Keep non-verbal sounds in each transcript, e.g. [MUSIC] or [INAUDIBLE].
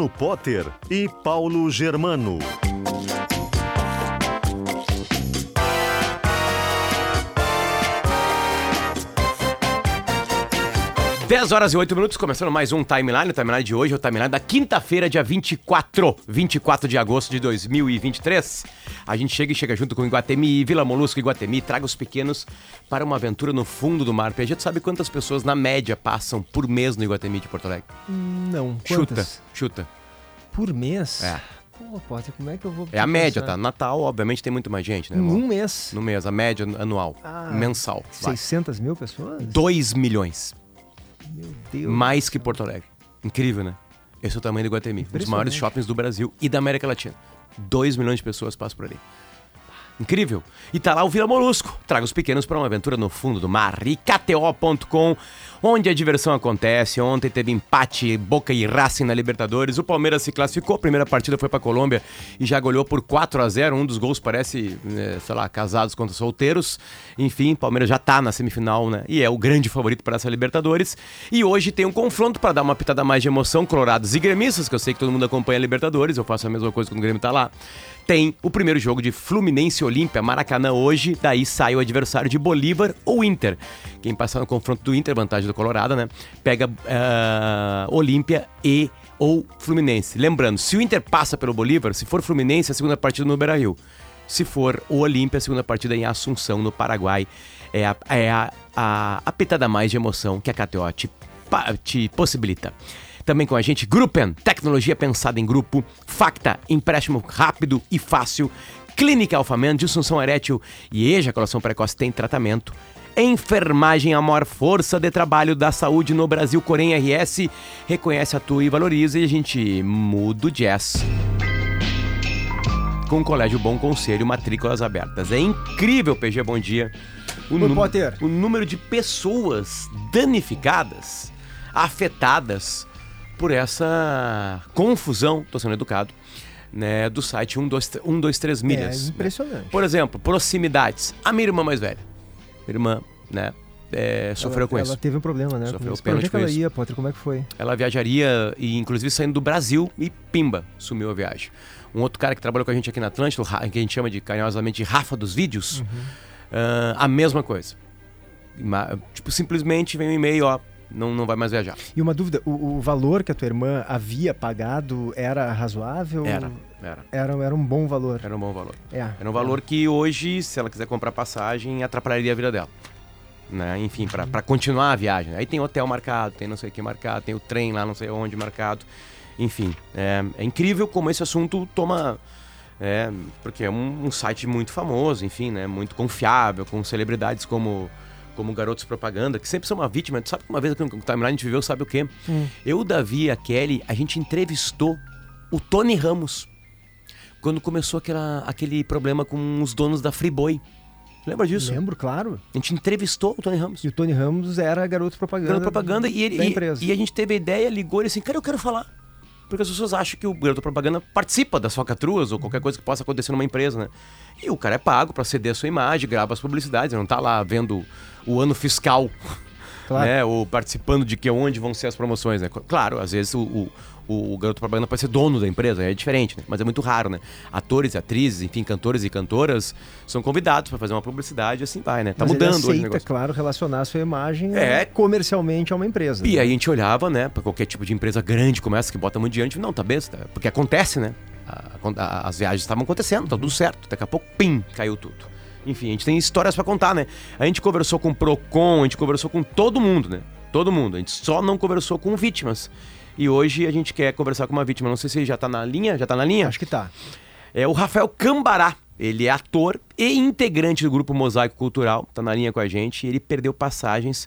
Luciano Potter e Paulo Germano. 10 horas e 8 minutos, começando mais um Timeline. O Timeline de hoje é o Timeline da quinta-feira, dia 24, 24 de agosto de 2023. A gente chega e chega junto com Iguatemi, Vila Molusco Iguatemi, traga os pequenos para uma aventura no fundo do mar. PG, tu sabe quantas pessoas, na média, passam por mês no Iguatemi de Porto Alegre? Não, Chuta, quantas? chuta. Por mês? É. Pô, Potter, como é que eu vou... É a média, pensar? tá? Natal, obviamente, tem muito mais gente, né? Em irmão? um mês? No mês, a média anual, Ah, mensal. Vai. 600 mil pessoas? 2 milhões. Meu Deus. Mais que Porto Alegre. Incrível, né? Esse é o tamanho do Iguatemi. Um dos maiores shoppings do Brasil e da América Latina. 2 milhões de pessoas passam por ali. Incrível. E tá lá o Vila Molusco. Traga os pequenos para uma aventura no fundo do mar. E onde a diversão acontece. Ontem teve empate, Boca e Racing na Libertadores. O Palmeiras se classificou. A primeira partida foi para Colômbia e já goleou por 4 a 0 Um dos gols parece, né, sei lá, casados contra solteiros. Enfim, Palmeiras já tá na semifinal, né? E é o grande favorito para essa Libertadores. E hoje tem um confronto para dar uma pitada mais de emoção. Colorados e gremistas, que eu sei que todo mundo acompanha a Libertadores. Eu faço a mesma coisa quando o Grêmio tá lá tem o primeiro jogo de Fluminense Olímpia, Maracanã hoje, daí sai o adversário de Bolívar ou Inter. Quem passar no confronto do Inter, vantagem do Colorado, né? Pega ah, Olímpia e ou Fluminense. Lembrando, se o Inter passa pelo Bolívar, se for Fluminense, a segunda partida no Beira-Rio. Se for o Olímpia, a segunda partida em Assunção, no Paraguai. É a, é a, a, a mais de emoção que a KTO te, te possibilita. Também com a gente, Gruppen, tecnologia pensada em grupo, Facta, empréstimo rápido e fácil, Clínica Alfaman, disfunção erétil e ejaculação precoce tem tratamento. Enfermagem, a maior força de trabalho da saúde no Brasil, Corém RS, reconhece, atua e valoriza e a gente muda o jazz com o Colégio Bom Conselho, matrículas abertas. É incrível, PG, bom dia. O, Oi, nú- Potter. o número de pessoas danificadas, afetadas por essa confusão, tô sendo educado, né, do site 123 123 milhas. É impressionante. Por exemplo, proximidades. A minha irmã mais velha. Minha irmã, né, é, sofreu ela, com isso. Ela teve um problema, né? Sofreu com pênalti onde é que ela isso. ia, Potter? Como é que foi? Ela viajaria, e inclusive saindo do Brasil, e pimba, sumiu a viagem. Um outro cara que trabalhou com a gente aqui na Atlântida, que a gente chama de carinhosamente de Rafa dos Vídeos, ah, a mesma coisa. Tipo, simplesmente vem um e-mail, ó, não, não vai mais viajar. E uma dúvida, o, o valor que a tua irmã havia pagado era razoável? Era, era. Era, era um bom valor. Era um bom valor. É. Era um valor que hoje, se ela quiser comprar passagem, atrapalharia a vida dela. Né? Enfim, pra continuar a viagem. Aí tem hotel marcado, tem não sei o que marcado, tem o trem lá não sei onde marcado. Enfim, é, é incrível como esse assunto toma. É, porque é um, um site muito famoso, enfim, né? Muito confiável, com celebridades como, como garotos propaganda, que sempre são uma vítima. Tu sabe que uma vez aqui no timeline a gente viveu, sabe o quê? Eu, o Davi e a Kelly, a gente entrevistou o Tony Ramos quando começou aquela, aquele problema com os donos da Friboi. Lembra disso? Lembro, claro. A gente entrevistou o Tony Ramos. E o Tony Ramos era garoto propaganda. Garoto propaganda e, ele, e- empresa. e a gente teve a ideia, ligou ele assim, cara, eu quero falar. Porque as pessoas acham que o garoto propaganda participa das falcatruas ou qualquer coisa que possa acontecer numa empresa, né? E o cara é pago pra ceder a sua imagem, grava as publicidades, ele não tá lá vendo o ano fiscal, Claro. né? Ou participando de que onde vão ser as promoções, né? Claro, às vezes o, o, o- o garoto propaganda pode ser dono da empresa, é diferente, né? Mas é muito raro, né? Atores, atrizes, enfim, cantores e cantoras são convidados pra fazer uma publicidade e assim vai, né? Tá Mas ele mudando hoje o aceita, negócio. claro, relacionar a sua imagem É. comercialmente a uma empresa. E né? aí a gente olhava, né, pra qualquer tipo de empresa grande como essa que bota muito diante, não, tá besta, porque acontece, né? A- a- as viagens estavam acontecendo, tá tudo certo. Daqui a pouco, pim, caiu tudo. Enfim, a gente tem histórias pra contar, né? A gente conversou com o Procon, a gente conversou com todo mundo, né? Todo mundo. A gente só não conversou com vítimas. E hoje a gente quer conversar com uma vítima. Não sei se já tá na linha. Já tá na linha? Acho que tá. É o Rafael Cambará. Ele é ator e integrante do grupo Mosaico Cultural. Tá na linha com a gente. Ele perdeu passagens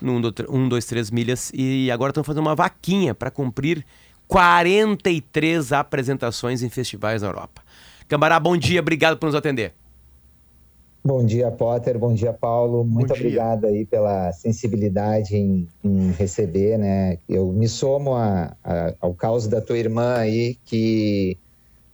no 1, 2, 3 milhas. E agora estão fazendo uma vaquinha para cumprir 43 apresentações em festivais na Europa. Cambará, bom dia. Obrigado por nos atender. Bom dia, Potter. Bom dia, Paulo. Muito obrigado aí pela sensibilidade em, em, receber, né? Eu me somo a, a, ao caos da tua irmã aí, que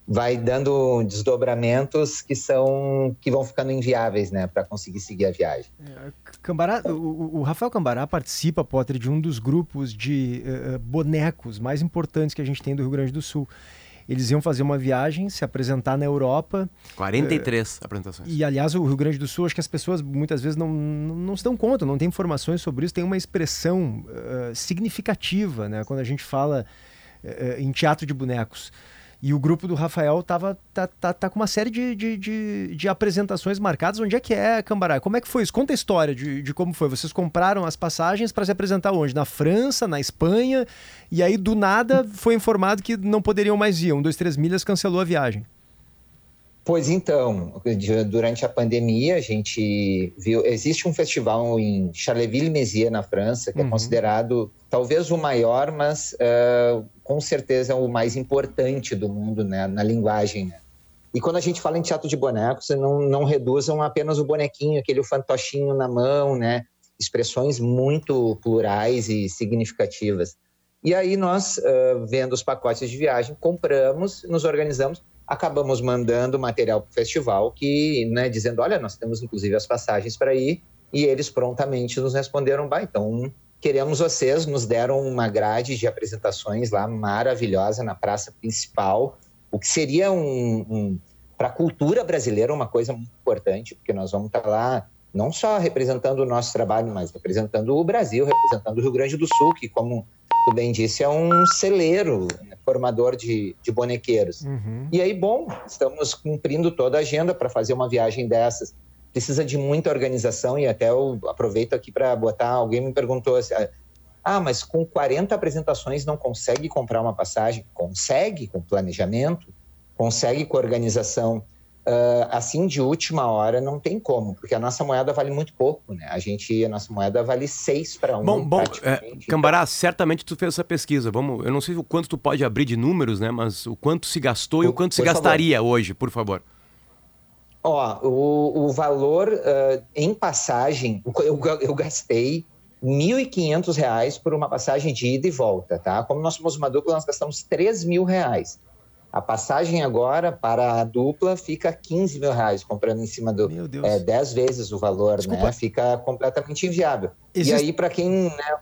vai dando desdobramentos que são que vão ficando inviáveis, né, para conseguir seguir a viagem. É, Cambará, o, o, Rafael Cambará participa, Potter, de um dos grupos de uh, bonecos mais importantes que a gente tem do Rio Grande do Sul. Eles iam fazer uma viagem, se apresentar na Europa. 43 uh, apresentações. E, aliás, o Rio Grande do Sul, acho que as pessoas muitas vezes não, não, não se dão conta, não tem informações sobre isso. Tem uma expressão uh, significativa, né? Quando a gente fala uh, em teatro de bonecos. E o grupo do Rafael tava, tá, tá, tá com uma série de, de, de, de, apresentações marcadas. Onde é que é, Cambará? Como é que foi isso? Conta a história de, de como foi. Vocês compraram as passagens para se apresentar onde? Na França, na Espanha, e aí do nada [LAUGHS] foi informado que não poderiam mais ir. Um, dois, três milhas cancelou a viagem. Pois então, durante a pandemia a gente viu, existe um festival em Charleville-Mézières na França que é uhum. é considerado talvez o maior, mas uh, com certeza o mais importante do mundo né, na linguagem. Né? E quando a gente fala em teatro de bonecos, não, não reduzam apenas o bonequinho, aquele fantochinho na mão, né? Expressões muito plurais e significativas. E aí nós, uh, vendo os pacotes de viagem, compramos, nos organizamos acabamos mandando material para o festival, que, né, dizendo, olha, nós temos inclusive as passagens para ir, e eles prontamente nos responderam, bah, então queremos vocês, nos deram uma grade de apresentações lá maravilhosa na praça principal, o que seria um, um para a cultura brasileira uma coisa muito importante, porque nós vamos estar tá lá não só representando o nosso trabalho, mas representando o Brasil, representando o Rio Grande do Sul, que, como tu bem disse, é um celeiro né, formador de, de bonequeiros. Uhum. E aí, bom, estamos cumprindo toda a agenda para fazer uma viagem dessas. Precisa de muita organização e até eu aproveito aqui para botar. Alguém me perguntou assim: ah, mas com 40 apresentações não consegue comprar uma passagem? Consegue, com planejamento, consegue com organização. Uh, assim de última hora não tem como, porque a nossa moeda vale muito pouco, né? A gente, a nossa moeda vale 6 para 1. Bom, bom é, Cambará, certamente tu fez essa pesquisa. Vamos, eu não sei o quanto tu pode abrir de números, né? Mas o quanto se gastou o, e o quanto se gastaria favor. hoje, por favor. Ó, o, o valor uh, em passagem, eu, eu gastei R$ 1.500 por uma passagem de ida e volta, tá? Como nós somos uma dupla, nós gastamos R$ 3.000. A passagem agora para a dupla fica 15 mil reais, comprando em cima do. Meu Deus. É, 10 vezes o valor, Desculpa. né? Fica completamente inviável. Existe... E aí, para quem. Né,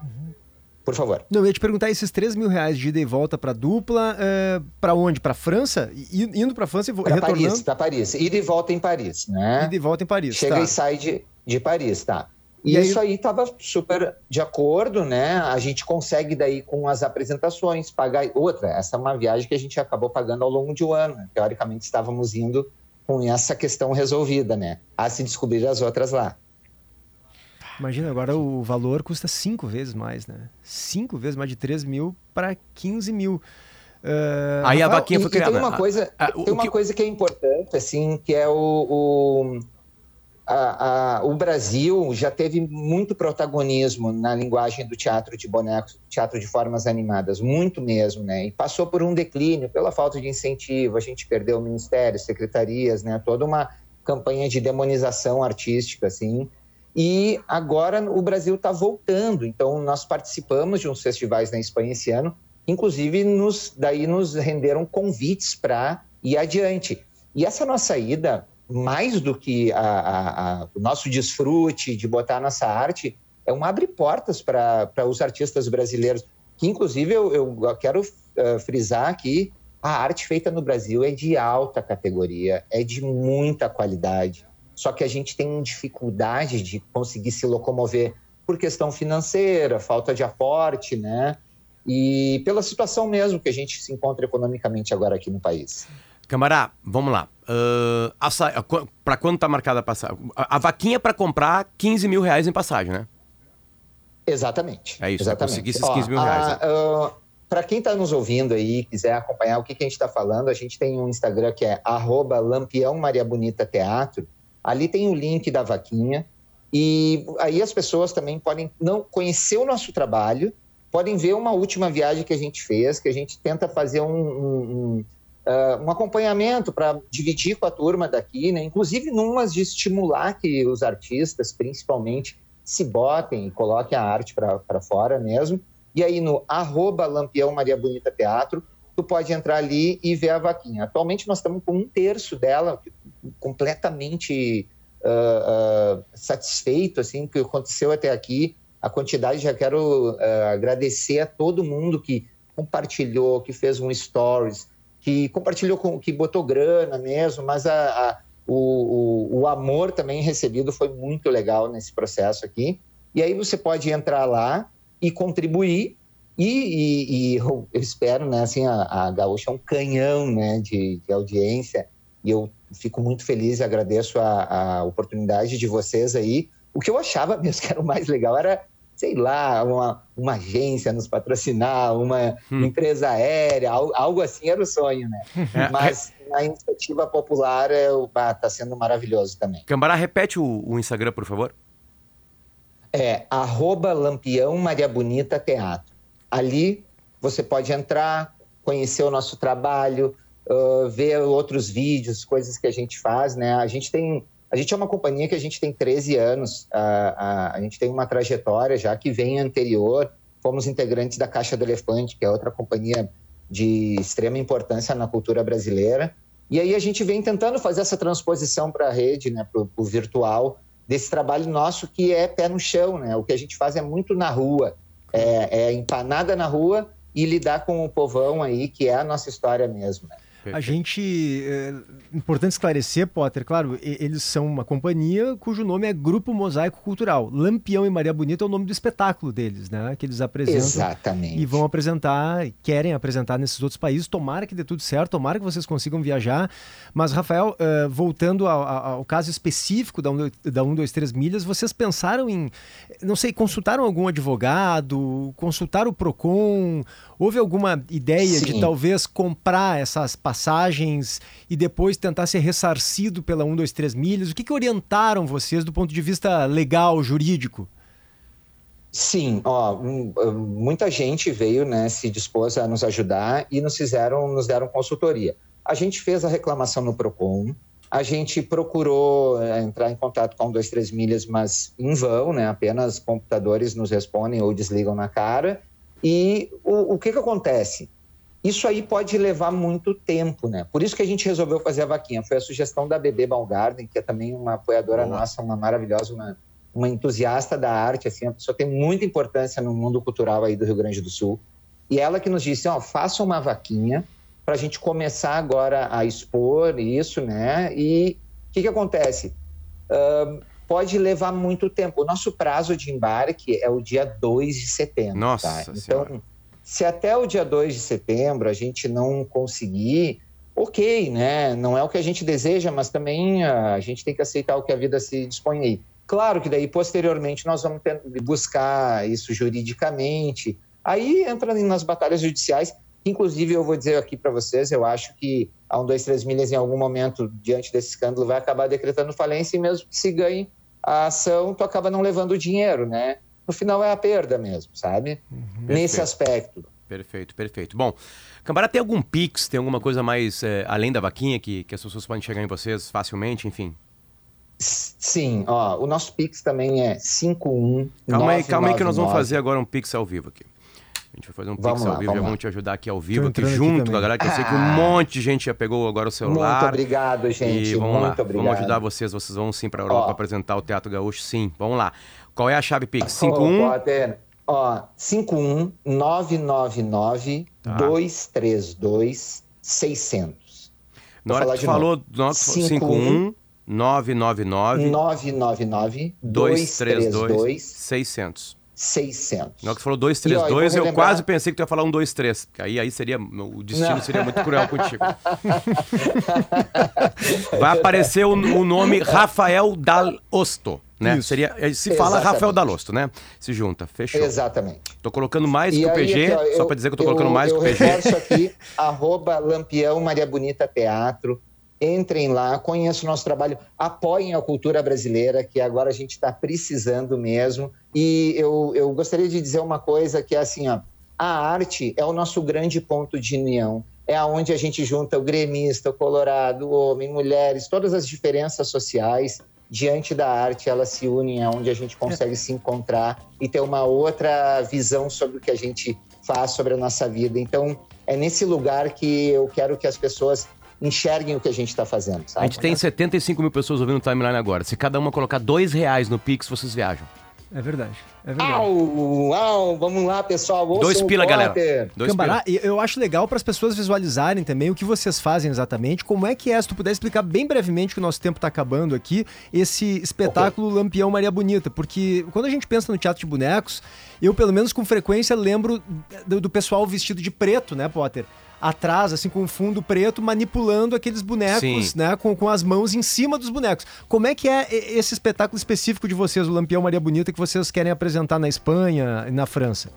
por favor. Não, eu ia te perguntar esses 3 mil reais de ida e volta para dupla, é, para onde? Para França? I, indo para França e pra retornando? Paris, para Paris. Ida e volta em Paris, né? Ida e volta em Paris. Chega tá. e sai de, de Paris, tá. E, e isso aí estava super de acordo, né? A gente consegue daí com as apresentações pagar outra. Essa é uma viagem que a gente acabou pagando ao longo de um ano. Teoricamente estávamos indo com essa questão resolvida, né? A se descobrir as outras lá. Imagina, agora o valor custa cinco vezes mais, né? Cinco vezes mais de 3 mil para 15 mil. Uh, aí a vaquinha foi criada. tem uma coisa, ah, tem uma que... coisa que é importante, assim, que é o, o a, a, o Brasil já teve muito protagonismo na linguagem do teatro de bonecos, teatro de formas animadas, muito mesmo, né? E passou por um declínio pela falta de incentivo, a gente perdeu ministérios, secretarias, né? Toda uma campanha de demonização artística, assim. E agora o Brasil está voltando, então nós participamos de uns festivais na Espanha esse ano, inclusive nos, daí nos renderam convites para ir adiante. E essa nossa ida mais do que a, a, a, o nosso desfrute de botar nossa arte, é um abre portas para os artistas brasileiros. Que, inclusive, eu, eu quero uh, frisar aqui: a arte feita no Brasil é de alta categoria, é de muita qualidade. Só que a gente tem dificuldade de conseguir se locomover por questão financeira, falta de aporte, né? E pela situação mesmo que a gente se encontra economicamente agora aqui no país. Camará, vamos lá. Uh, para quando tá marcada a passagem? A, a vaquinha para comprar 15 mil reais em passagem, né? Exatamente. É isso, exatamente. conseguir esses 15 mil reais. Né? Uh, para quem está nos ouvindo aí, quiser acompanhar o que, que a gente está falando, a gente tem um Instagram que é arroba Lampião Maria Bonita Teatro. Ali tem o link da vaquinha. E aí as pessoas também podem não conhecer o nosso trabalho, podem ver uma última viagem que a gente fez, que a gente tenta fazer um, um, um, uh, um acompanhamento para dividir com a turma daqui, né? inclusive numas de estimular que os artistas, principalmente, se botem e coloquem a arte para fora mesmo. E aí no arroba Lampião Maria Bonita Teatro, tu pode entrar ali e ver a vaquinha. Atualmente nós estamos com um terço dela completamente uh, uh, satisfeito, assim, que aconteceu até aqui. A quantidade, já quero uh, agradecer a todo mundo que compartilhou, que fez um stories, que compartilhou, com, que botou grana mesmo, mas a, a o, o, o amor também recebido foi muito legal nesse processo aqui. E aí você pode entrar lá e contribuir. E, e, e eu, eu, espero, né, assim, a, a Gaúcha é um canhão, né, de, de audiência, e eu fico muito feliz e agradeço a, a oportunidade de vocês aí. O que eu achava mesmo que era o mais legal era, sei lá, uma, uma agência nos patrocinar, uma hum. empresa aérea, algo, assim era o sonho, né? [LAUGHS] É. Mas a iniciativa popular está é, sendo maravilhoso também. Cambará, repete o, o Instagram, por favor. É arroba Lampião Maria Bonita Teatro. Ali você pode entrar, conhecer o nosso trabalho, uh, ver outros vídeos, coisas que a gente faz, né? A gente tem, a gente é uma companhia que a gente tem 13 anos, uh, uh, a gente tem uma trajetória já que vem anterior. Fomos integrantes da Caixa do Elefante, que é outra companhia de extrema importância na cultura brasileira. E aí a gente vem tentando fazer essa transposição para a rede, né, para o virtual, desse trabalho nosso que é pé no chão, né? O que a gente faz é muito na rua, é, é empanada na rua e lidar com o povão aí, que é a nossa história mesmo, né? A gente. É importante esclarecer, Potter, claro, eles são uma companhia cujo nome é Grupo Mosaico Cultural. Lampião e Maria Bonita é o nome do espetáculo deles, né? Que eles apresentam. Exatamente. E vão apresentar, querem apresentar nesses outros países. Tomara que dê tudo certo, tomara que vocês consigam viajar. Mas, Rafael, uh, voltando ao, ao, caso específico da 1, da 1, 2, 3 milhas, vocês pensaram em, não sei, consultaram algum advogado, consultaram o PROCON? Houve alguma ideia Sim. de talvez comprar essas passagens e depois tentar ser ressarcido pela 1, 2, 3 milhas? O que, que orientaram vocês do ponto de vista legal, jurídico? Sim, ó, muita gente veio, né, se dispôs a nos ajudar e nos fizeram, nos deram consultoria. A gente fez a reclamação no Procon, a gente procurou é, entrar em contato com 1, 2, 3 milhas, mas em vão, né? Apenas computadores nos respondem ou desligam na cara. E o, o que que acontece? Isso aí pode levar muito tempo, né? Por isso que a gente resolveu fazer a vaquinha. Foi a sugestão da Bebê Balgarden, que é também uma apoiadora Boa. nossa, uma maravilhosa, uma, uma entusiasta da arte, assim, a pessoa tem muita importância no mundo cultural aí do Rio Grande do Sul. E ela que nos disse, ó, faça uma vaquinha para a gente começar agora a expor isso, né? E o que, que acontece? Uh, pode levar muito tempo. O nosso prazo de embarque é o dia 2 de setembro. Nossa tá? Então, se até o dia 2 de setembro a gente não conseguir, ok, né? Não é o que a gente deseja, mas também a gente tem que aceitar o que a vida se dispõe aí. Claro que daí, posteriormente, nós vamos ter, buscar isso juridicamente. Aí entra nas batalhas judiciais, inclusive eu vou dizer aqui para vocês, eu acho que a 1, 2, 3 milhas, em algum momento, diante desse escândalo, vai acabar decretando falência e mesmo que se ganhe a ação, tu acaba não levando o dinheiro, né? No final é a perda mesmo, sabe? Uhum. Nesse aspecto. Perfeito, perfeito. Bom, Cambará, tem algum Pix, tem alguma coisa mais é, além da vaquinha que, que as pessoas podem chegar em vocês facilmente, enfim? Sim, ó, o nosso Pix também é 51. Calma aí, calma aí que nós vamos fazer agora um Pix ao vivo aqui. A gente vai fazer um Pix lá, ao vivo, já vamos te ajudar aqui ao vivo, aqui junto, aqui galera, que eu sei que um ah. monte de gente já pegou agora o celular. Muito obrigado, gente. E vamos muito lá, obrigado. vamos ajudar vocês, vocês vão sim para a Europa apresentar o Teatro Gaúcho, sim. Vamos lá. Qual é a chave Pix? 51? Oh, Ó, 51999 tá. 232 600. Na hora que tu falou, 51 999 999 232 600. 600. Na hora que tu falou 232, eu, eu quase pensei que tu ia falar um 23, porque aí, aí seria, o destino Não. seria muito cruel [LAUGHS] contigo. Vai aparecer o, o nome Rafael Dal Osto. Né? Isso. Seria, eh, se fala Exatamente. Rafael Dalosto, né? Se junta, fechou. Exatamente. Tô colocando mais E que o PG, aqui, ó, só eu- pra dizer que eu tô colocando mais eu que o PG. reforço aqui, [LAUGHS] arroba Lampião Maria Bonita Teatro. Entrem lá, conheçam o nosso trabalho, apoiem a cultura brasileira, que agora a gente está precisando mesmo. E eu, eu gostaria de dizer uma coisa que é assim, ó, a arte é o nosso grande ponto de união. É aonde a gente junta o gremista, o colorado, o homem, mulheres, todas as diferenças sociais diante da arte, elas se unem aonde a gente consegue se encontrar e ter uma outra visão sobre o que a gente faz sobre a nossa vida. Então, é nesse lugar que eu quero que as pessoas enxerguem o que a gente está fazendo, A sabe? gente tem 75 mil pessoas ouvindo o timeline agora. Se cada uma colocar dois reais no Pix, vocês viajam. É verdade. É verdade. Au, au, vamos lá, pessoal. ouçam Dois pila, Potter. galera. Dois Cambará, pila. eu acho legal para as pessoas visualizarem também o que vocês fazem exatamente, como é que é, se tu puder explicar bem brevemente, que o nosso tempo está acabando aqui, esse espetáculo Lampião Maria Bonita, porque quando a gente pensa no teatro de bonecos, eu pelo menos com frequência lembro do, do pessoal vestido de preto, né, Potter? Atrás, assim, com um fundo preto, manipulando aqueles bonecos, Sim. né, com, com as mãos em cima dos bonecos. Como é que é esse espetáculo específico de vocês, o Lampião Maria Bonita, que vocês querem apresentar na Espanha e na França?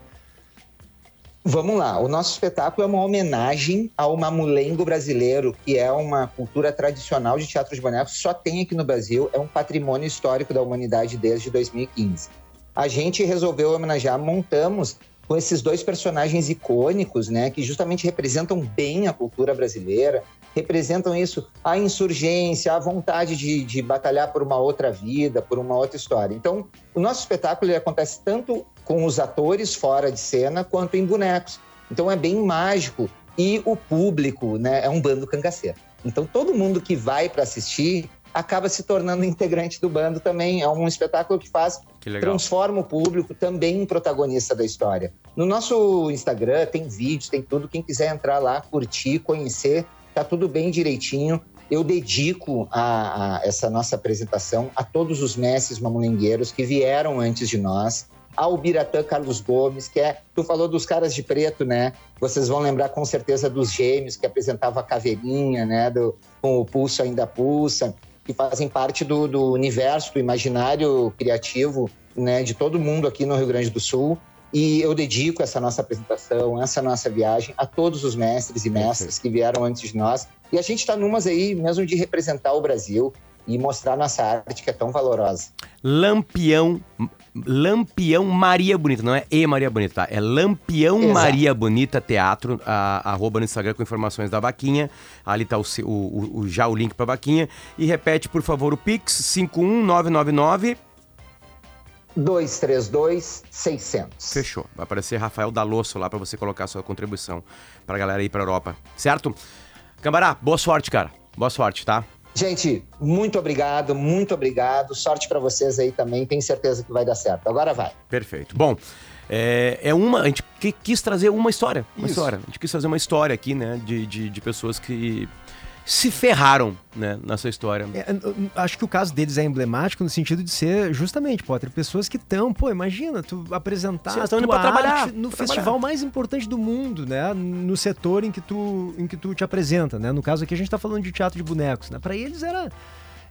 Vamos lá, o nosso espetáculo é uma homenagem ao mamulengo brasileiro, que é uma cultura tradicional de teatro de bonecos, só tem aqui no Brasil, é um patrimônio histórico da humanidade desde 2015. A gente resolveu homenagear, montamos com esses dois personagens icônicos, né, que justamente representam bem a cultura brasileira, representam isso, a insurgência, a vontade de, de batalhar por uma outra vida, por uma outra história. Então, o nosso espetáculo acontece tanto com os atores fora de cena quanto em bonecos. Então é bem mágico e o público, né, é um bando cangaceiro. Então todo mundo que vai para assistir acaba se tornando integrante do bando também. É um espetáculo que faz. Transforma o público também em protagonista da história. No nosso Instagram tem vídeos, tem tudo. Quem quiser entrar lá, curtir, conhecer, tá tudo bem direitinho. Eu dedico a, a essa nossa apresentação a todos os mestres mamulengueiros que vieram antes de nós, ao Biratã Carlos Gomes, que é. Tu falou dos caras de preto, né? Vocês vão lembrar com certeza dos gêmeos que apresentava a caveirinha, né? Do, com o pulso ainda pulsa, que fazem parte do, do universo, do imaginário criativo, né? De todo mundo aqui no Rio Grande do Sul. E eu dedico essa nossa apresentação, essa nossa viagem a todos os mestres e mestras que vieram antes de nós. E a gente está numas aí mesmo de representar o Brasil e mostrar nossa arte que é tão valorosa. Lampião. Lampião Maria Bonita, não é E Maria Bonita, tá? É Lampião Exato. Maria Bonita Teatro, a, arroba no Instagram com informações da vaquinha. Ali tá o, o- o- já o link pra vaquinha. E repete, por favor, o Pix 51999. 232 600. Fechou. Vai aparecer Rafael Dalosso lá pra você colocar a sua contribuição pra galera ir pra Europa. Certo? Cambará, boa sorte, cara. Boa sorte, tá? Gente, muito obrigado, muito obrigado. Sorte para vocês aí também. Tenho certeza que vai dar certo. Agora vai. Perfeito. Bom, é, é uma. A gente qui- quis trazer uma história. Uma Isso. história. A gente quis trazer uma história aqui, né? De, de, de pessoas que se ferraram, né? Nessa história. É, acho que o caso deles é emblemático no sentido de ser justamente, Potter, pessoas que estão, pô, imagina, tu apresentar indo pra trabalhar, no pra festival mais importante do mundo, né? No setor em que tu, em que tu te apresenta, né? No caso aqui a gente tá falando de teatro de bonecos, né? Para eles era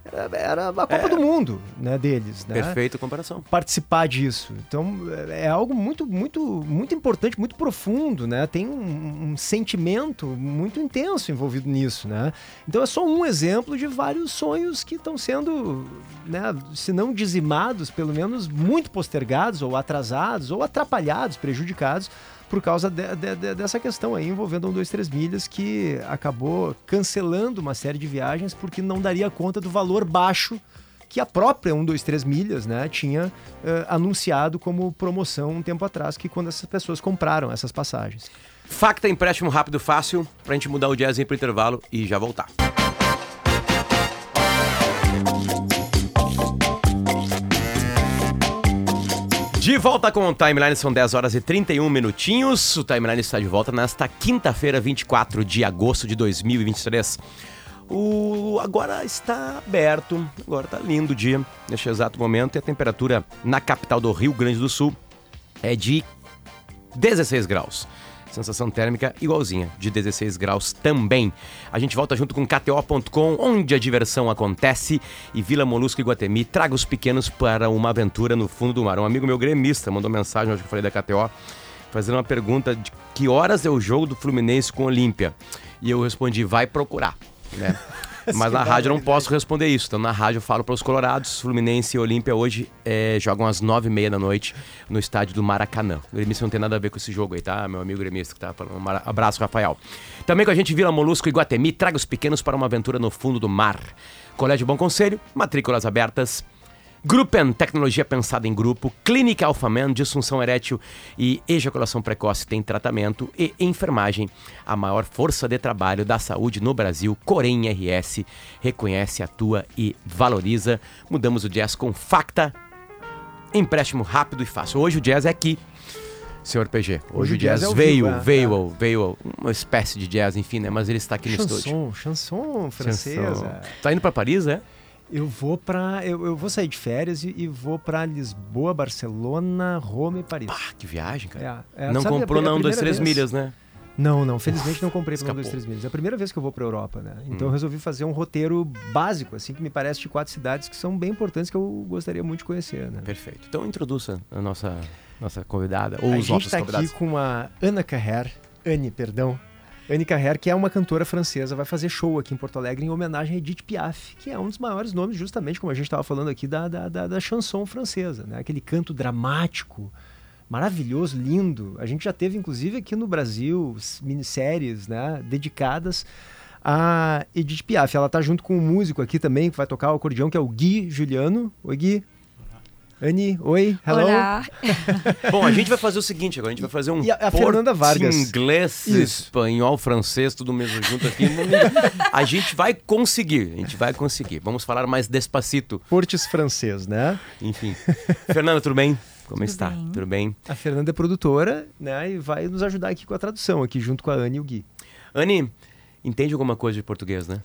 era, era a Copa do Mundo, né, deles, né? Perfeita comparação. participar disso. Então é é algo muito, muito, muito importante, muito profundo, né? Tem um, um sentimento muito intenso envolvido nisso, né? Então é só um exemplo de vários sonhos que estão sendo, né? Se não dizimados, pelo menos muito postergados ou atrasados ou atrapalhados, prejudicados por causa de- de- de- dessa questão aí envolvendo um, dois, três milhas que acabou cancelando uma série de viagens porque não daria conta do valor baixo que a própria 123 Milhas né, tinha eh, anunciado como promoção um tempo atrás, que quando essas pessoas compraram essas passagens. Facta empréstimo rápido fácil pra gente mudar o jazz pro intervalo e já voltar. De volta com o Timeline, são 10 horas e 31 minutinhos. O Timeline está de volta nesta quinta-feira, 24 de agosto de 2023. O agora está aberto, agora está lindo o dia, neste exato momento, e a temperatura na capital do Rio Grande do Sul é de 16 graus. Sensação térmica igualzinha, de 16 graus também. A gente volta junto com KTO.com, onde a diversão acontece. E Vila Molusco e Guatemi, traga os pequenos para uma aventura no fundo do mar. Um amigo meu gremista mandou mensagem, hoje que eu falei da KTO, fazendo uma pergunta de que horas é o jogo do Fluminense com o Olímpia. E eu respondi, vai procurar, né? [LAUGHS] Mas na rádio eu não posso responder isso. Então na rádio eu falo para os colorados. Fluminense e Olímpia hoje é, jogam às nove e meia da noite no estádio do Maracanã. O gremista não tem nada a ver com esse jogo aí, tá? Meu amigo gremista que tá falando. Um abraço, Rafael. Também com a gente Vila Molusco e Guatemi. Traga os pequenos para uma aventura no fundo do mar. Colégio Bom Conselho, matrículas abertas. Gruppen, tecnologia pensada em grupo. Clínica Alphaman, disfunção erétil e ejaculação precoce tem tratamento. E enfermagem, a maior força de trabalho da saúde no Brasil. Corém RS reconhece, atua e valoriza. Mudamos o jazz com Facta. Empréstimo rápido e fácil. Hoje o jazz é aqui. Senhor PG, hoje, hoje o jazz, jazz é veio, vivo, veio, é. veio uma espécie de jazz, enfim, né? Mas ele está aqui chanson, no estúdio. Chanson francesa. Chanson. Tá indo para Paris, é? Eu vou para eu, eu, vou sair de férias e, e vou para Lisboa, Barcelona, Roma e Paris. Pá, que viagem, cara. É, é, não comprou não dois, três vez... milhas, né? Não, não. Felizmente não comprei para dois, três milhas. É a primeira vez que eu vou para Europa, né? Então hum. eu resolvi fazer um roteiro básico, assim, que me parece de quatro cidades que são bem importantes que eu gostaria muito de conhecer, né? Perfeito. Então introduza a nossa nossa convidada ou a os nossos tá convidados. A gente está aqui com a Ana Carrer, Anne, perdão, Anne Carrère, que é uma cantora francesa, vai fazer show aqui em Porto Alegre em homenagem a Edith Piaf, que é um dos maiores nomes, justamente como a gente estava falando aqui, da, da, da, da, chanson francesa, né? aquele canto dramático, maravilhoso, lindo. A gente já teve, inclusive, aqui no Brasil, minisséries né? dedicadas a Edith Piaf. Ela está junto com um músico aqui também, que vai tocar o acordeão, que é o Gui Juliano. Oi, Gui. Anne, oi, hello. Olá. [LAUGHS] Bom, a gente vai fazer o seguinte agora, a gente vai fazer um e a, a Fernanda Vargas. inglês, Isso. espanhol, francês, tudo mesmo junto aqui. [LAUGHS] a gente vai conseguir, a gente vai conseguir. Vamos falar mais despacito. Portes francês, né? Enfim. Fernanda, tudo bem? Como tudo está? Bem. Tudo bem? A Fernanda é produtora, né, e vai nos ajudar aqui com a tradução, aqui junto com a Anne e o Gui. Anne, entende alguma coisa de português, né?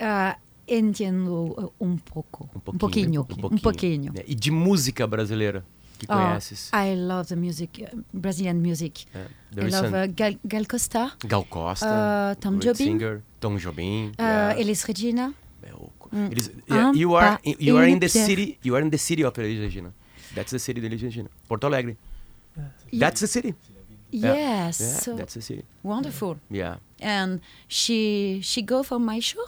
Uh, Entendo um pouco. Um pouquinho. Um pouquinho. Um pouquinho. Um pouquinho. É, e de música brasileira? Que oh, conheces? I love the music, uh, Brazilian music. Yeah. I love uh, Gal, Gal, Costa. Gal Costa. Uh, Tom Jobim. Singer, Tom Jobim. Yeah. Elis Regina. Mm. Elis, yeah, you are you are in the city. You are in the city of Elis Regina. That's the city of Elis Regina. Porto Alegre. That's the city. Yes. So that's the city. Wonderful. Yeah. And she she go for my show.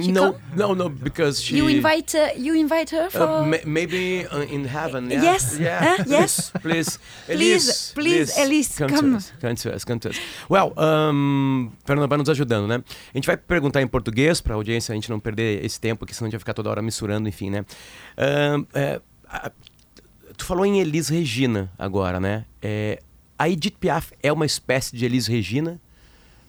She no, no, no, because she. You invite uh, you invite her for uh, ma maybe uh, in heaven. Yeah? Yes. Yeah. [LAUGHS] yes. please, Elise, please, Elise, come, come. To us, come to us, come to us. Well, um, Fernanda vai nos ajudando, né? A gente vai perguntar em português para a audiência, a gente não perder esse tempo, porque senão a gente vai ficar toda hora misturando, enfim, né? Um, é, a, tu falou em Elis Regina agora, né? É, a Edith Piaf é uma espécie de Elis Regina?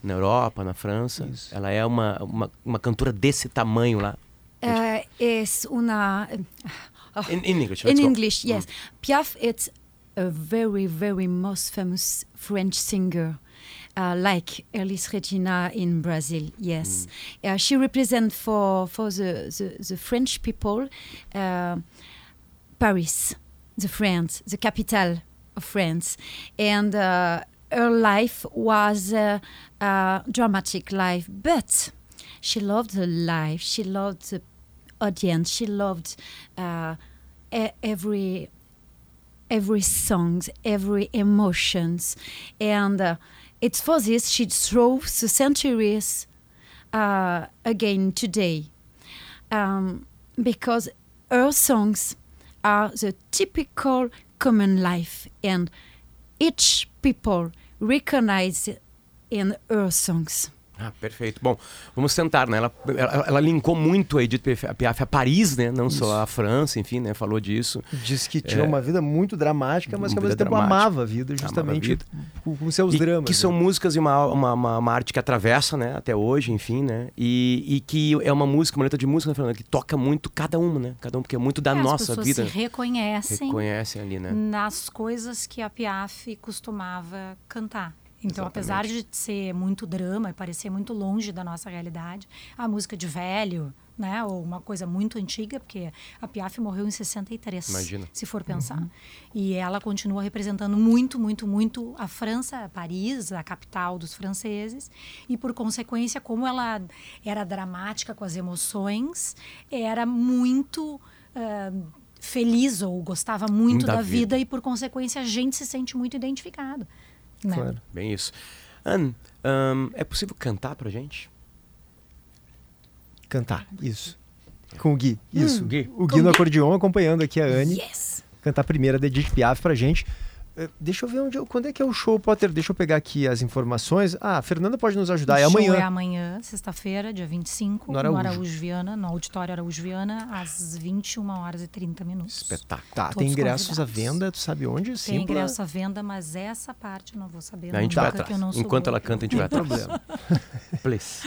Na Europa, na França. Isso. Ela é uma, uma, uma, cantora desse tamanho lá. Uh, é uma. Oh, [LAUGHS] in, in English. In English, go. yes. Mm. Piaf is a very, very most famous French singer. Uh, like Elis Regina in Brazil, yes. Mm. Uh, she represents for for the, the, the French people uh, Paris, the France, the capital of France, and uh, her life was a, a dramatic life, but she loved her life. She loved the audience. She loved uh, every every songs, every emotions, and uh, it's for this she drove the centuries uh, again today, um, because her songs are the typical common life and each people recognize in her songs. Ah, perfeito. Bom, vamos tentar, né? Ela, ela, ela linkou muito a Edith Piaf a Paris, né? Não Isso. só a França, enfim, né? Falou disso. Diz que tinha é, uma vida muito dramática, mas que ao mesmo tempo dramática. amava a vida, justamente a vida. com seus e, dramas. Que né? são músicas e uma, uma, uma, uma, arte que atravessa, né? Até hoje, enfim, né? E, e que é uma música, uma letra de música, né, que toca muito cada uma, né? Cada um, porque é muito da é, nossa as vida. se reconhecem, reconhecem ali, né? nas coisas que a Piaf costumava cantar. Então, Exatamente. apesar de ser muito drama e parecer muito longe da nossa realidade, a música de velho, né? Ou uma coisa muito antiga, porque a Piaf morreu em 63, Imagina. se for pensar. E ela continua representando muito, muito, muito a França, Paris, a capital dos franceses, e por consequência, como ela era dramática com as emoções, era muito ah, feliz ou gostava muito Da da, vida. vida. e por consequência a gente se sente muito identificado. Né? Claro. Bem isso. Anne, ahn, é possível cantar pra gente? Cantar, isso. Com o Gui, isso. Gui. O Gui no acordeon acompanhando aqui a Anne. Yes! cantar a primeira da Edith Piaf pra gente. Eh, Deixa eu ver onde, eu- quando é que é o show, Potter. Deixa eu pegar aqui as informações. Ah, a Fernanda pode nos ajudar. É o show amanhã. é amanhã, sexta-feira, dia 25, No no Araújo. Araújo. Viana, no Auditório Araújo Viana, às 21 horas e 30 minutos. Espetáculo. Tá, Todos tem ingressos à venda, tu sabe onde? Tem Simpla- ingresso à venda, mas essa parte eu não vou saber. A gente vai atrás. Enquanto ela canta, a gente vai [LAUGHS] atrás. problema. Please.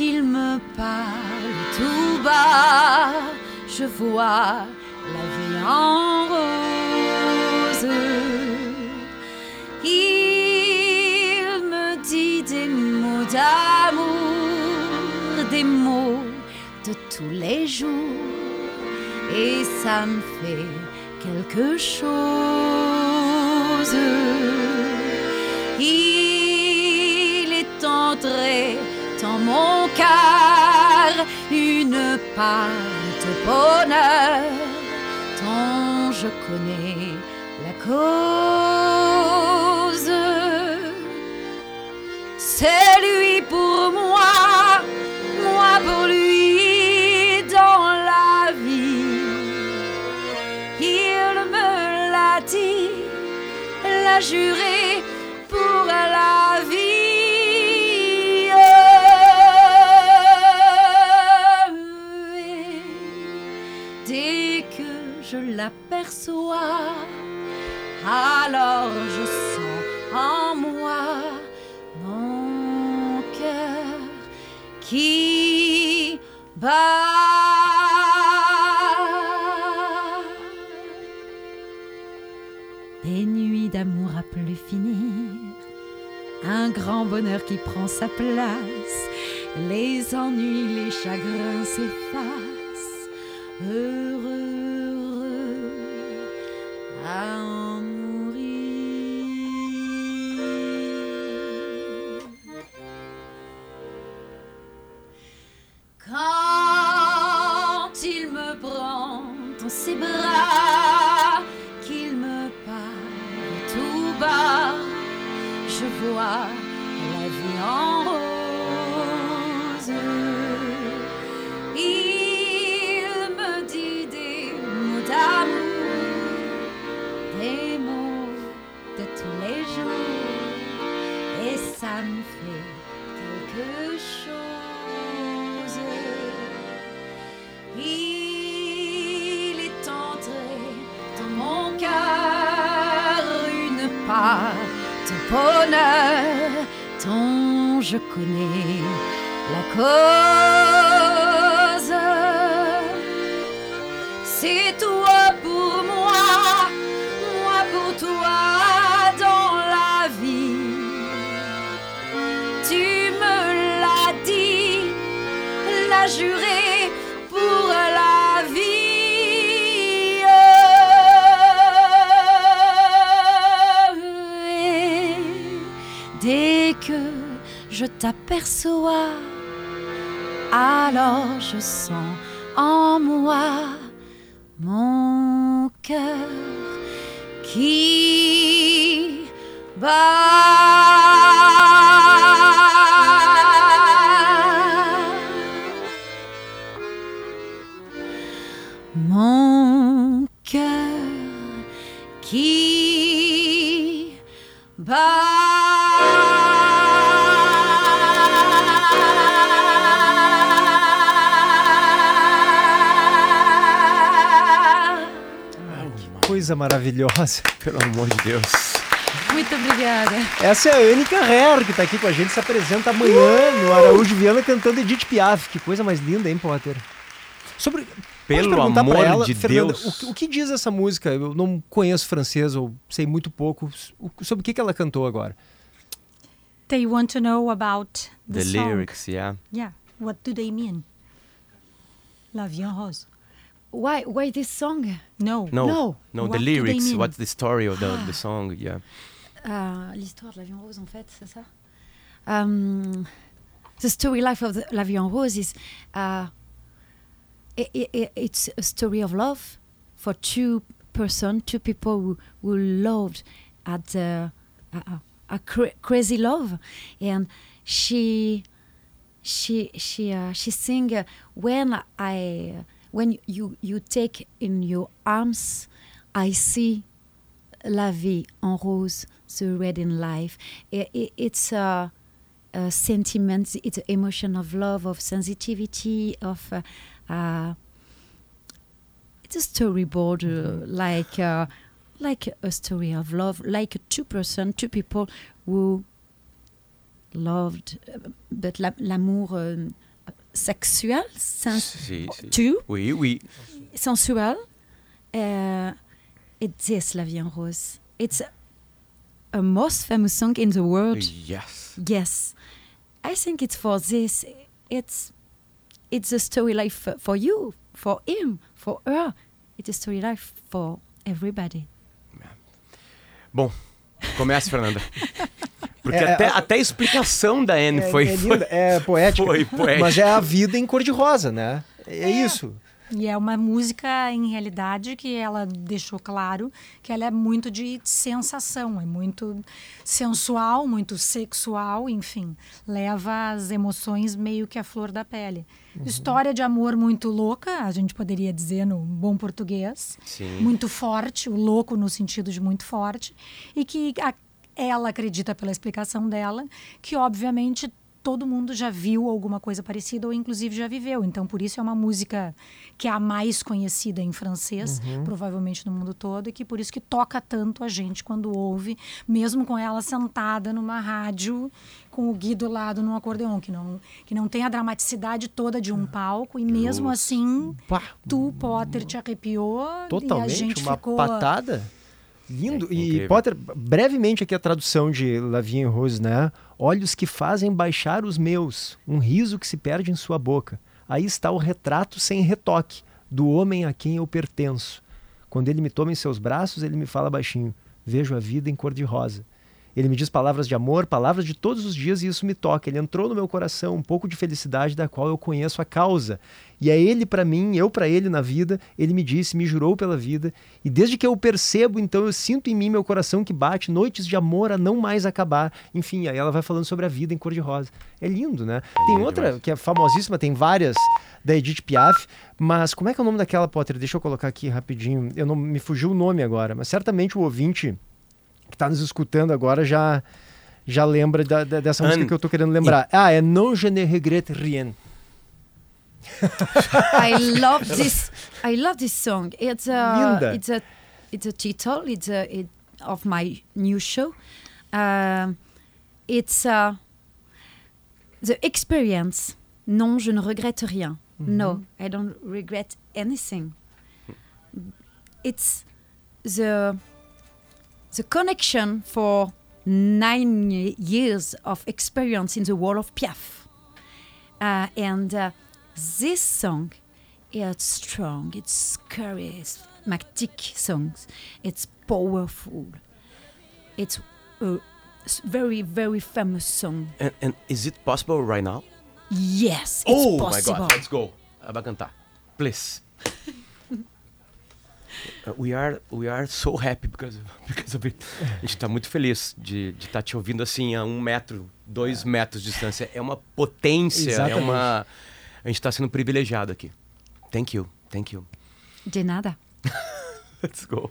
qu'il me parle tout bas, je vois la vie en rose. Il me dit des mots d'amour, des mots de tous les jours, et ça me fait quelque chose. Mon cœur une part de bonheur dont je connais la cause. C'est lui pour moi, moi pour lui dans la vie. Il me l'a dit, l'a juré pour la alors je sens en moi mon cœur qui bat. Des nuits d'amour à plus finir, un grand bonheur qui prend sa place, les ennuis, les chagrins s'effacent, heureux juré pour la vie. Et Dès que je t'aperçois, alors je sens en moi mon cœur qui bat. Coisa maravilhosa. [LAUGHS] Pelo amor de Deus. Muito obrigada. Essa é a Anne Carrer, que tá aqui com a gente, se apresenta amanhã no Araújo Viana cantando Edith Piaf. Que coisa mais linda, hein, Potter? Sobre... Pelo amor ela, de Fernanda, Deus. O, que- o que diz essa música? Eu não conheço francês, ou sei muito pouco. Sobre o que, que ela cantou agora? They want to know about the, The song. lyrics, yeah. Yeah. What do they mean? La vie en rose. Why, why this song? No. No, No. no, the lyrics. What's the story of the, the song? Yeah. Euh, L'histoire de la vie en rose, en fait, c'est ça Um, The story life of the, La vie en rose is uh, i i it's a story of love for two person, two people who, who loved at the, uh, a cra- crazy love, and she she she uh, she sing uh, when I when you you take in your arms, I see La vie en rose, the red in life. I- i- it's a, a sentiment, it's an emotion of love, of sensitivity, of. Uh, uh, it's a storyboard, uh, like uh, like a story of love, like two person, two people who loved, uh, but la- l'amour euh, sexuel, sens- Si, si. two, Oui, oui. sensual. Uh, it's this, La Vie en Rose. It's a most famous song in the world. Yes. Yes, I think it's for this. It's it's a story life for, for you, for him, for her. It's a story life for everybody. Bom, começa, Fernanda. [LAUGHS] Porque É, até, é, até a explicação da Anne é, foi, é, foi- é poética, foi poética. mas é a vida em cor de rosa, né? É, isso. E é uma música, em realidade, que ela deixou claro que ela é muito de sensação, é muito sensual, muito sexual, enfim. Leva as emoções meio que à flor da pele. História de amor muito louca, a gente poderia dizer no bom português. Sim. Muito forte, o louco no sentido de muito forte. E que a- ela acredita, pela explicação dela, que obviamente todo mundo já viu alguma coisa parecida ou inclusive já viveu. Então, por isso é uma música que é a mais conhecida em francês, provavelmente no mundo todo, e que por isso que toca tanto a gente quando ouve, mesmo com ela sentada numa rádio com o Gui do lado num acordeon, que não, que não tem a dramaticidade toda de um palco, e mesmo Justo. assim, Pá, tu, Potter, te arrepiou e a totalmente gente uma ficou... patada. Lindo. É e. Potter, brevemente aqui a tradução de La Vie en Rose, né? Olhos que fazem baixar os meus, um riso que se perde em sua boca. Aí está o retrato sem retoque do homem a quem eu pertenço. Quando ele me toma em seus braços, ele me fala baixinho: Vejo a vida em cor de rosa. Ele me diz palavras de amor, palavras de todos os dias e isso me toca. Ele entrou no meu coração um pouco de felicidade da qual eu conheço a causa. E é ele para mim, eu para ele na vida. Ele me disse, me jurou pela vida. E desde que eu o percebo, então eu sinto em mim meu coração que bate, noites de amor a não mais acabar. Enfim, aí ela vai falando sobre a vida em cor de rosa. É lindo, né? tem lindo outra demais. que é famosíssima, tem várias da Edith Piaf, mas como é que é o nome daquela, Potter? Deixa eu colocar aqui rapidinho. Eu não me fugiu o nome agora, mas certamente o ouvinte que está nos escutando agora já já lembra da- da- dessa música Anne, que eu tô querendo lembrar. Ah, é Non je ne regrette rien. [LAUGHS] I love this. I love this song. It's a Linda. it's a it's a title. It's a it, of my new show. Um, it's uh, the experience. Non, je ne regrette rien. No, I don't regret anything. It's the the connection for nine years of experience in the world of Piaf. Uh, and uh, this song, it's strong, it's charismatic songs, it's powerful, it's a very, very famous song. And, and is it possible right now? Yes, it's oh possible. my God, let's go. Cantar. Please. Uh, we are we are so happy because of, [LAUGHS] because of it. A gente tá muito feliz de estar te ouvindo assim a um metro, dois metros de distância. É uma potência, é Exatamente. uma. A gente tá sendo privilegiado aqui. Thank you, thank you. De nada. [LAUGHS] Let's go.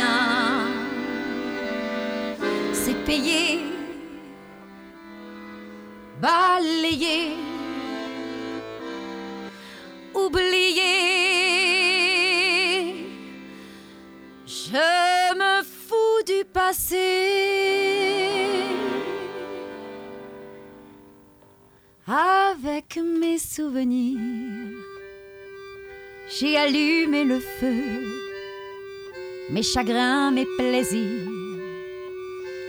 C'est payé, balayé, oublié. Je me fous du passé. Avec mes souvenirs, j'ai allumé le feu. Mes chagrins, mes plaisirs,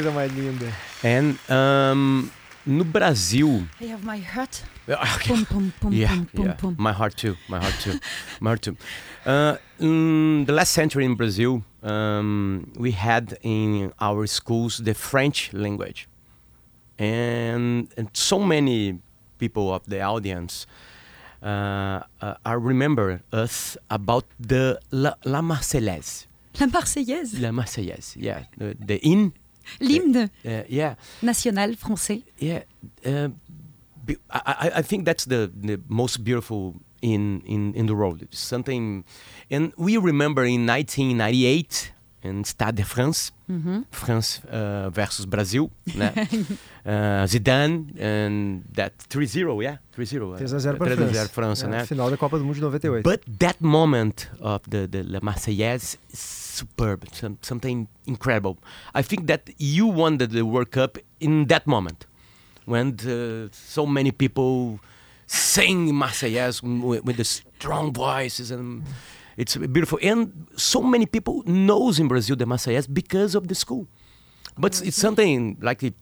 Coisa mais linda. And, um, no Brasil. I have my heart. [LAUGHS] Okay. Pum, pum, pum, yeah, pum, pum, yeah. pum. My heart too. My heart too. my heart too. Uh, in the last century in Brazil, um, we had in our schools the French language, and and so many people of the audience uh, uh, I remember us about the La, La Marseillaise. La Marseillaise, La Marseillaise, yeah, the, the in, l'hymne uh, yeah. national français. Yeah, uh, I, I- think that's the, the most beautiful in, in, in the world. It's something, and we remember in 1998 in Stade de France, France uh, versus Brazil, [LAUGHS] né? uh, Zidane and that 3-0, yeah, 3-0. 3x0 para 3-0 França. França, É, né? Final da Copa do Mundo de 98. But that moment of the, the La Marseillaise is superb, some, something incredible. I think that you won the, the World Cup in that moment when uh, so many people sing Marseillaise with, with the strong voices and it's beautiful. And so many people knows in Brazil the Marseillaise because of the school. But it's something like it,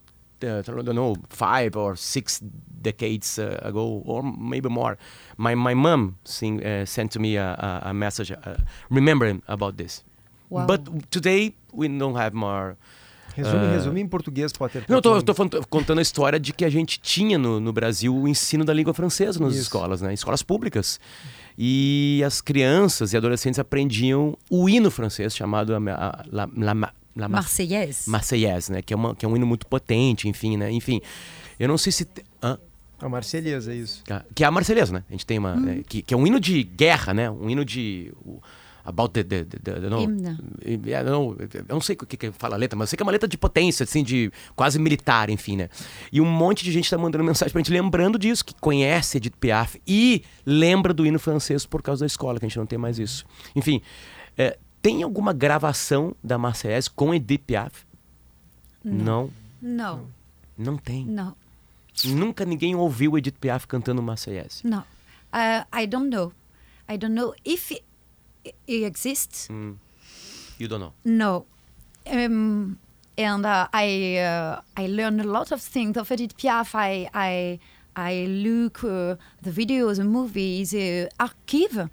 uh, I don't know, five or six decades uh, ago, or maybe more. My my mom sing, uh, sent to me a, a, a message uh, remembering about this. Wow. But today we don't have more. Resume, Ah. resume em português, Potter. Não, eu falando- contando a história de que a gente tinha no, no Brasil o ensino da língua francesa nas Isso. escolas, né? Escolas públicas. E as crianças e adolescentes aprendiam o hino francês chamado la, la, la, la Mar- Marseillaise. Marseillaise, né? Que é, uma, que é um hino muito potente, enfim, né? Enfim, eu não sei se... te- hã? A Marselhesa, é isso. Que é a Marselhesa, né? A gente tem uma... né? Que, que é um hino de guerra, né? Um hino de... About the, the, the, the no. É, não, eu não sei o que, que fala a letra, mas eu sei que é uma letra de potência, assim, de quase militar, enfim, né? E um monte de gente tá mandando mensagem pra gente lembrando disso, que conhece Edith Piaf e lembra do hino francês por causa da escola, que a gente não tem mais isso. Enfim, é, tem alguma gravação da Marseillaise com Edith Piaf? Não. No, Não tem. no, Nunca ninguém ouviu Edith Piaf cantando Marseillaise. no. Uh, I don't know. I don't know if it, exists. You don't know. No. Um, and uh, I uh, I learned a lot of things of Edith Piaf. I I I look uh, the videos, the movies, the archive,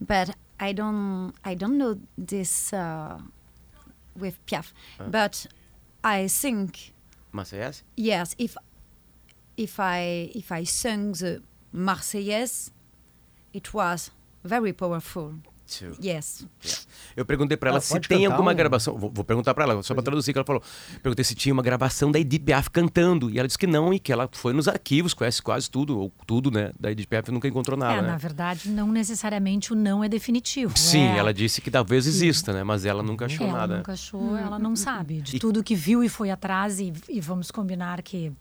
but I don't I don't know this uh, with Piaf. But I think Marseillaise? yes, if if I if I sung the Marseillaise, it was very powerful. Too. Yes. Eu perguntei pra ela Ela se tem alguma um- gravação. Vou, vou perguntar pra ela, só pra traduzir que ela falou. Perguntei se tinha uma gravação da Edith Piaf cantando. E ela disse que não, e que ela foi nos arquivos, conhece quase tudo, ou tudo, né? Da Edith Piaf e nunca encontrou nada. É, né? na verdade, não necessariamente o não é definitivo. Sim, é, ela disse que talvez exista, né? Mas ela nunca achou ela nada. nunca achou, ela não sabe. De E- tudo que viu e foi atrás, e, e vamos combinar que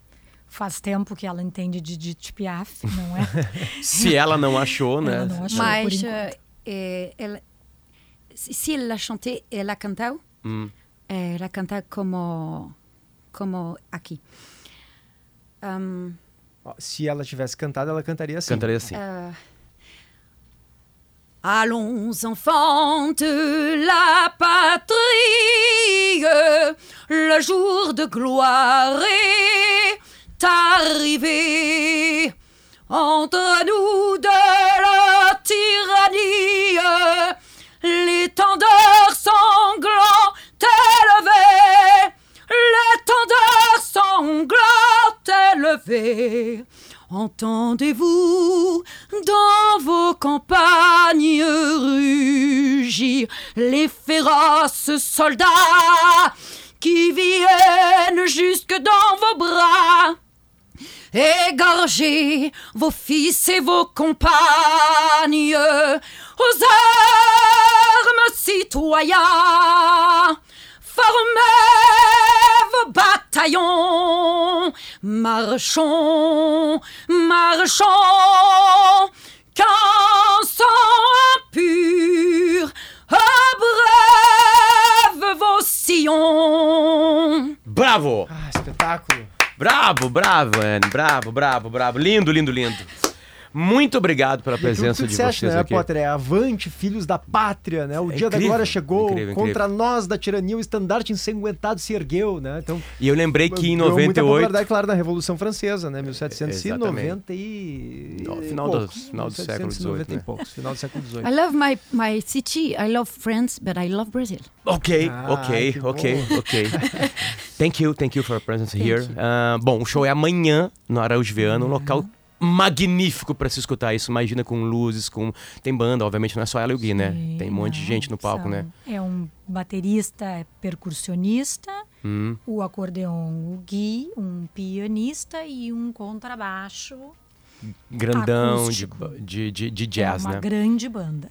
faz tempo que ela entende de, de Piaf, não é? [LAUGHS] Se ela não achou, né? Ela não achou. Mas por eh, eh, ela, se se ela chanté, ela cantou, Hum. eh, ela canta como, como aqui. Um, Ó, Se ela tivesse cantado, ela cantaria assim. Cantaria assim. euh, Allons, enfants de la patrie, le jour de gloire est arrivé. Entre nous de la tyrannie, l'étendard sanglant élevé, l'étendard sanglant élevé. Entendez-vous dans vos campagnes rugir les féroces soldats qui viennent jusque dans vos bras Égorgez vos fils et vos compagnes aux armes citoyens. Formez vos bataillons, marchons, marchons, qu'un sang impur abreuve vos sillons. Bravo! Ah, espetáculo. Bravo, bravo, Anne. Bravo, bravo, bravo. Lindo, lindo, lindo. Muito obrigado pela E presença tu de disseste, vocês né, aqui. Potter? É avante, filhos da pátria, né? O É dia da incrível, glória chegou, incrível, contra nós da tirania, o estandarte ensanguentado se ergueu, né? Então, E eu lembrei que em ganhou muita 98. popularidade, claro, na Revolução Francesa, né? 1790 e... No, final do- final do século 1790 XVIII, e né? poucos, final do século XVIII. I love my, my city, I love France, but I love Brazil. Ok, Ah, ok, ok, bom. ok. [LAUGHS] thank you, thank you for your presence Thank here. Ah, bom, o show é amanhã no Araújo Viana, um local. Magnífico pra se escutar isso. Imagina com luzes, com tem banda, obviamente não é só ela e o Gui, né? Sim, Tem um monte de gente no palco, são- né? É um baterista, é percussionista, Hum, o acordeon, o Gui, um pianista e um contrabaixo. grandão de, de, de, de jazz, é uma né? grande banda.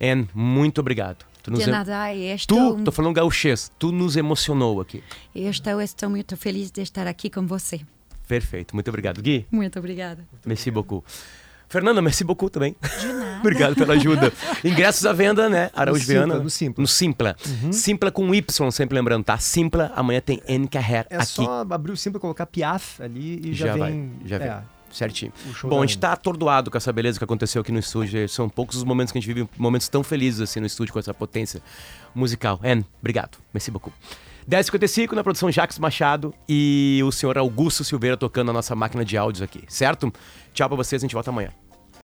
Anne, muito obrigado. Tu nos De nada, estou, Tu, tô falando gauchês, tu nos emocionou aqui. e estou, estou muito feliz de estar aqui com você. Perfeito, muito obrigado. Gui, Muito obrigada. merci beaucoup. Fernanda, merci beaucoup também. De [LAUGHS] nada. Obrigado pela ajuda. Ingressos à venda, né? Araújo No Simpla, Viana. no Simpla. No Simpla. Simpla com Y, sempre lembrando, tá? Simpla, amanhã tem N Carrer É aqui. só abrir o símbolo, colocar Piaf ali e já, Já vai, vem... já vem. é, Certinho. Bom, a gente tá atordoado com essa beleza que aconteceu aqui no estúdio. São poucos os momentos que a gente vive, momentos tão felizes assim no estúdio com essa potência musical. Anne, obrigado. Merci beaucoup. 10h55 na produção Jacques Machado e o senhor Augusto Silveira tocando a nossa máquina de áudios aqui, certo? Tchau pra vocês, a gente volta amanhã.